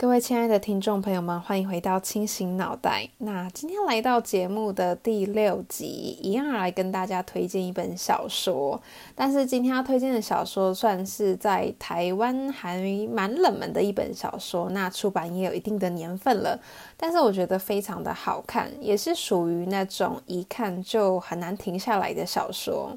各位亲爱的听众朋友们，欢迎回到清醒脑袋。那今天来到节目的第六集，一样来跟大家推荐一本小说。但是今天要推荐的小说，算是在台湾还蛮冷门的一本小说。那出版也有一定的年份了，但是我觉得非常的好看，也是属于那种一看就很难停下来的小说。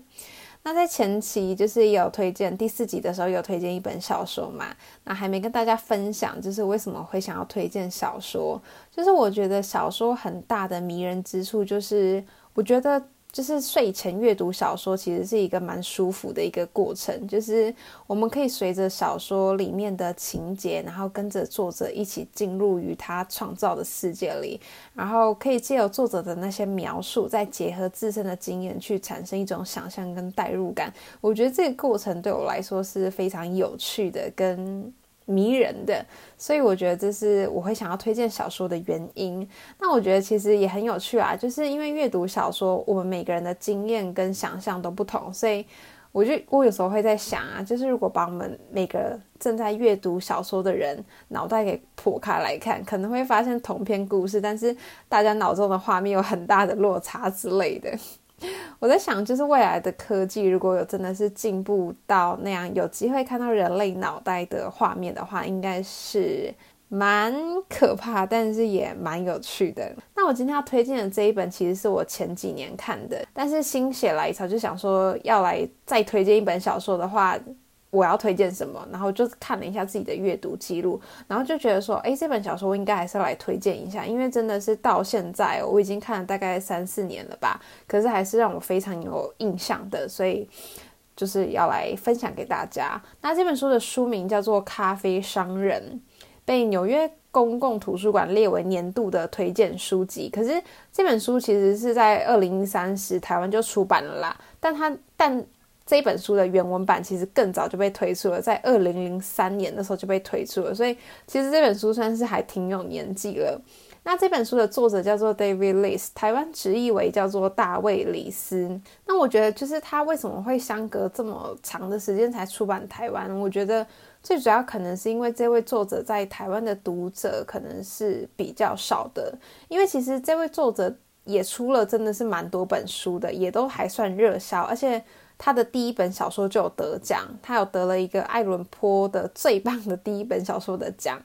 那在前期就是有推荐第四集的时候有推荐一本小说嘛，那还没跟大家分享，就是为什么会想要推荐小说，就是我觉得小说很大的迷人之处就是，我觉得。就是睡前阅读小说，其实是一个蛮舒服的一个过程。就是我们可以随着小说里面的情节，然后跟着作者一起进入于他创造的世界里，然后可以借由作者的那些描述，再结合自身的经验，去产生一种想象跟代入感。我觉得这个过程对我来说是非常有趣的，跟。迷人的，所以我觉得这是我会想要推荐小说的原因。那我觉得其实也很有趣啊，就是因为阅读小说，我们每个人的经验跟想象都不同，所以我就我有时候会在想啊，就是如果把我们每个正在阅读小说的人脑袋给剖开来看，可能会发现同篇故事，但是大家脑中的画面有很大的落差之类的。我在想，就是未来的科技如果有真的是进步到那样，有机会看到人类脑袋的画面的话，应该是蛮可怕，但是也蛮有趣的。那我今天要推荐的这一本，其实是我前几年看的，但是心血来潮就想说要来再推荐一本小说的话。我要推荐什么？然后就看了一下自己的阅读记录，然后就觉得说，哎，这本小说我应该还是要来推荐一下，因为真的是到现在我已经看了大概三四年了吧，可是还是让我非常有印象的，所以就是要来分享给大家。那这本书的书名叫做《咖啡商人》，被纽约公共图书馆列为年度的推荐书籍。可是这本书其实是在二零一三时台湾就出版了啦，但它但。这本书的原文版其实更早就被推出了，在二零零三年的时候就被推出了，所以其实这本书算是还挺有年纪了。那这本书的作者叫做 David Lis，台湾直译为叫做大卫李斯。那我觉得就是他为什么会相隔这么长的时间才出版台湾？我觉得最主要可能是因为这位作者在台湾的读者可能是比较少的，因为其实这位作者也出了真的是蛮多本书的，也都还算热销，而且。他的第一本小说就有得奖，他有得了一个艾伦坡的最棒的第一本小说的奖。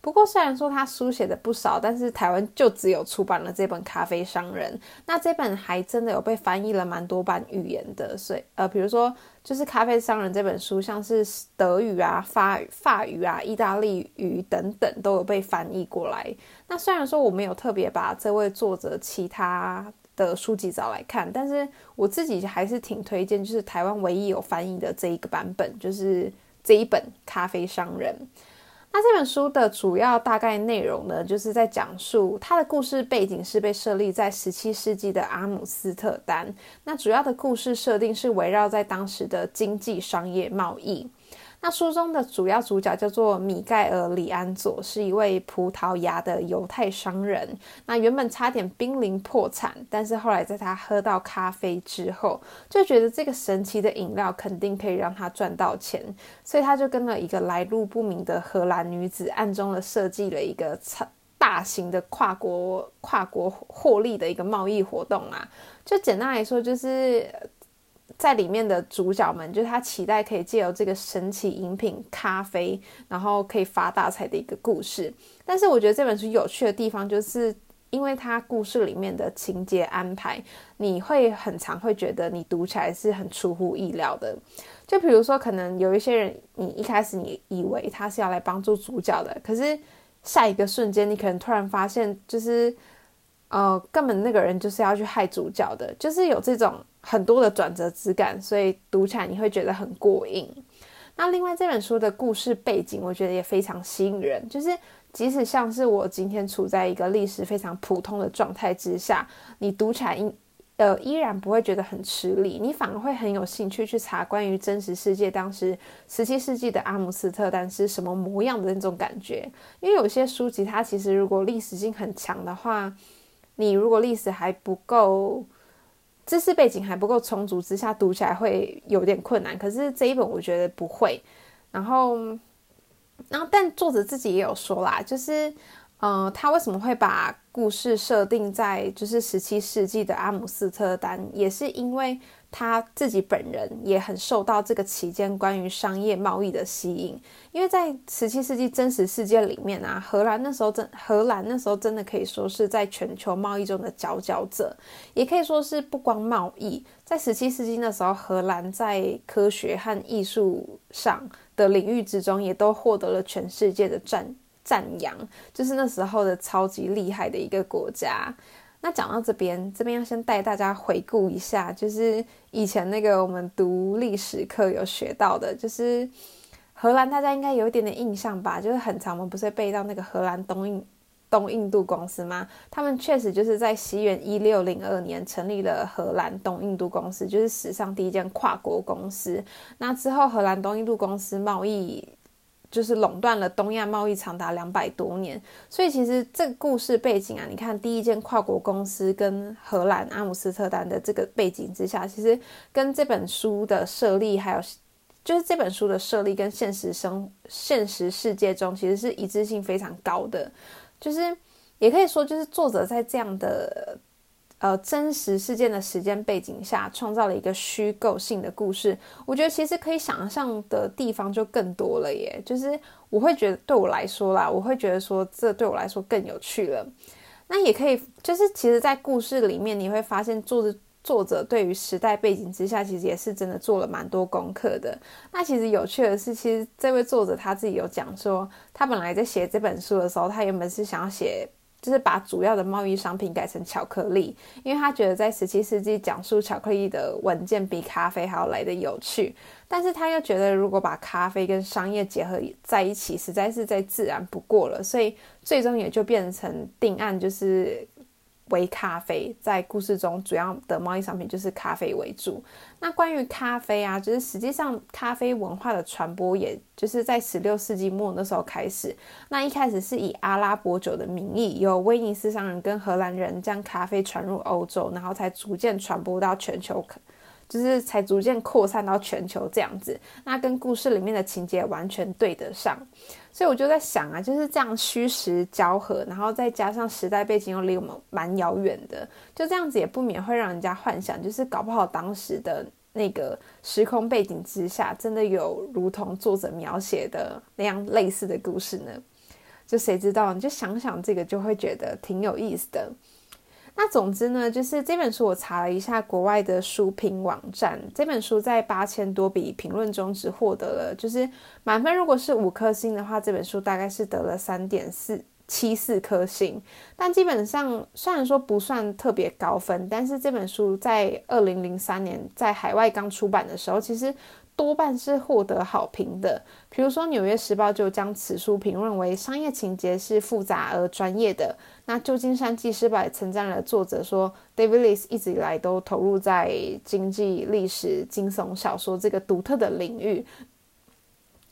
不过虽然说他书写的不少，但是台湾就只有出版了这本《咖啡商人》。那这本还真的有被翻译了蛮多版语言的，所以呃，比如说就是《咖啡商人》这本书，像是德语啊、法法语啊、意大利语等等都有被翻译过来。那虽然说我没有特别把这位作者其他。的书籍找来看，但是我自己还是挺推荐，就是台湾唯一有翻译的这一个版本，就是这一本《咖啡商人》。那这本书的主要大概内容呢，就是在讲述它的故事背景是被设立在十七世纪的阿姆斯特丹。那主要的故事设定是围绕在当时的经济、商业、贸易。那书中的主要主角叫做米盖尔·里安佐，是一位葡萄牙的犹太商人。那原本差点濒临破产，但是后来在他喝到咖啡之后，就觉得这个神奇的饮料肯定可以让他赚到钱，所以他就跟了一个来路不明的荷兰女子，暗中的设计了一个超大型的跨国跨国获利的一个贸易活动啊。就简单来说，就是。在里面的主角们，就是他期待可以借由这个神奇饮品咖啡，然后可以发大财的一个故事。但是我觉得这本书有趣的地方，就是因为它故事里面的情节安排，你会很常会觉得你读起来是很出乎意料的。就比如说，可能有一些人，你一开始你以为他是要来帮助主角的，可是下一个瞬间，你可能突然发现，就是呃，根本那个人就是要去害主角的，就是有这种。很多的转折之感，所以读起来你会觉得很过瘾。那另外这本书的故事背景，我觉得也非常吸引人。就是即使像是我今天处在一个历史非常普通的状态之下，你读起来，呃，依然不会觉得很吃力，你反而会很有兴趣去查关于真实世界当时十七世纪的阿姆斯特丹是什么模样的那种感觉。因为有些书籍它其实如果历史性很强的话，你如果历史还不够。知识背景还不够充足之下，读起来会有点困难。可是这一本我觉得不会。然后然后，但作者自己也有说啦，就是，呃，他为什么会把故事设定在就是十七世纪的阿姆斯特丹，也是因为他自己本人也很受到这个期间关于商业贸易的吸引。因为在十七世纪真实世界里面啊，荷兰那时候真荷兰那时候真的可以说是在全球贸易中的佼佼者，也可以说是不光贸易，在十七世纪那时候，荷兰在科学和艺术上。的领域之中，也都获得了全世界的赞赞扬，就是那时候的超级厉害的一个国家。那讲到这边，这边要先带大家回顾一下，就是以前那个我们读历史课有学到的，就是荷兰，大家应该有一点点印象吧？就是很长，我们不是背到那个荷兰东印。东印度公司吗？他们确实就是在西元一六零二年成立了荷兰东印度公司，就是史上第一间跨国公司。那之后，荷兰东印度公司贸易就是垄断了东亚贸易长达两百多年。所以，其实这个故事背景啊，你看第一间跨国公司跟荷兰阿姆斯特丹的这个背景之下，其实跟这本书的设立，还有就是这本书的设立跟现实生现实世界中其实是一致性非常高的。就是，也可以说，就是作者在这样的呃真实事件的时间背景下，创造了一个虚构性的故事。我觉得其实可以想象的地方就更多了耶。就是我会觉得，对我来说啦，我会觉得说，这对我来说更有趣了。那也可以，就是其实，在故事里面，你会发现作者。作者对于时代背景之下，其实也是真的做了蛮多功课的。那其实有趣的是，其实这位作者他自己有讲说，他本来在写这本书的时候，他原本是想要写。就是把主要的贸易商品改成巧克力，因为他觉得在十七世纪讲述巧克力的文件比咖啡还要来的有趣，但是他又觉得如果把咖啡跟商业结合在一起，实在是再自然不过了，所以最终也就变成定案，就是。为咖啡，在故事中主要的贸易商品就是咖啡为主。那关于咖啡啊，就是实际上咖啡文化的传播，也就是在十六世纪末那时候开始。那一开始是以阿拉伯酒的名义，由威尼斯商人跟荷兰人将咖啡传入欧洲，然后才逐渐传播到全球。就是才逐渐扩散到全球这样子，那跟故事里面的情节完全对得上，所以我就在想啊，就是这样虚实交合，然后再加上时代背景又离我们蛮遥远的，就这样子也不免会让人家幻想，就是搞不好当时的那个时空背景之下，真的有如同作者描写的那样类似的故事呢？就谁知道？你就想想这个，就会觉得挺有意思的。那总之呢，就是这本书我查了一下国外的书评网站，这本书在八千多笔评论中只获得了就是满分，如果是五颗星的话，这本书大概是得了三点四七四颗星。但基本上虽然说不算特别高分，但是这本书在二零零三年在海外刚出版的时候，其实。多半是获得好评的，比如说《纽约时报》就将此书评论为商业情节是复杂而专业的。那《旧金山纪事报》也称赞了作者，说 David Lewis 一直以来都投入在经济、历史、惊悚小说这个独特的领域。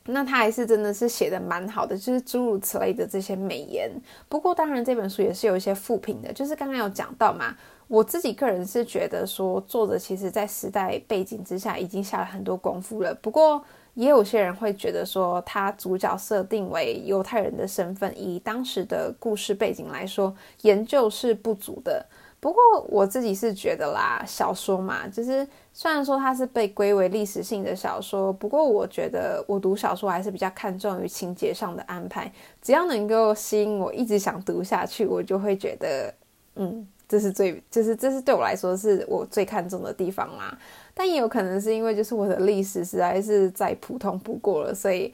那他还是真的是写的蛮好的，就是诸如此类的这些美言。不过，当然这本书也是有一些负评的，就是刚刚有讲到嘛。我自己个人是觉得说，作者其实在时代背景之下已经下了很多功夫了。不过，也有些人会觉得说，他主角设定为犹太人的身份，以当时的故事背景来说，研究是不足的。不过，我自己是觉得啦，小说嘛，就是虽然说它是被归为历史性的小说，不过我觉得我读小说还是比较看重于情节上的安排。只要能够吸引我一直想读下去，我就会觉得，嗯。这是最，就是这是对我来说是我最看重的地方啦。但也有可能是因为就是我的历史实在是再普通不过了，所以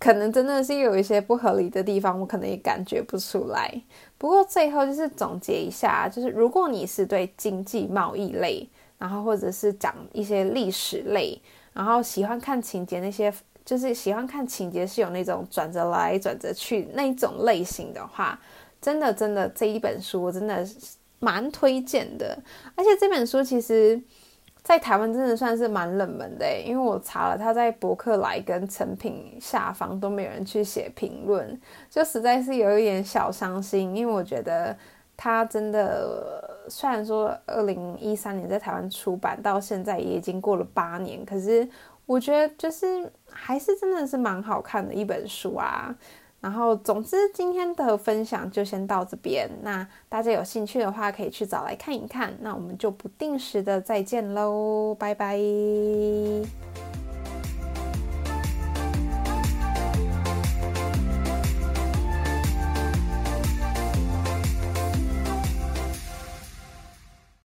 可能真的是有一些不合理的地方，我可能也感觉不出来。不过最后就是总结一下，就是如果你是对经济贸易类，然后或者是讲一些历史类，然后喜欢看情节那些，就是喜欢看情节是有那种转折来转折去那种类型的话，真的真的这一本书真的。蛮推荐的，而且这本书其实，在台湾真的算是蛮冷门的因为我查了，他在博客来跟成品下方都没有人去写评论，就实在是有一点小伤心，因为我觉得他真的虽然说二零一三年在台湾出版，到现在也已经过了八年，可是我觉得就是还是真的是蛮好看的一本书啊。然后，总之今天的分享就先到这边。那大家有兴趣的话，可以去找来看一看。那我们就不定时的再见喽，拜拜。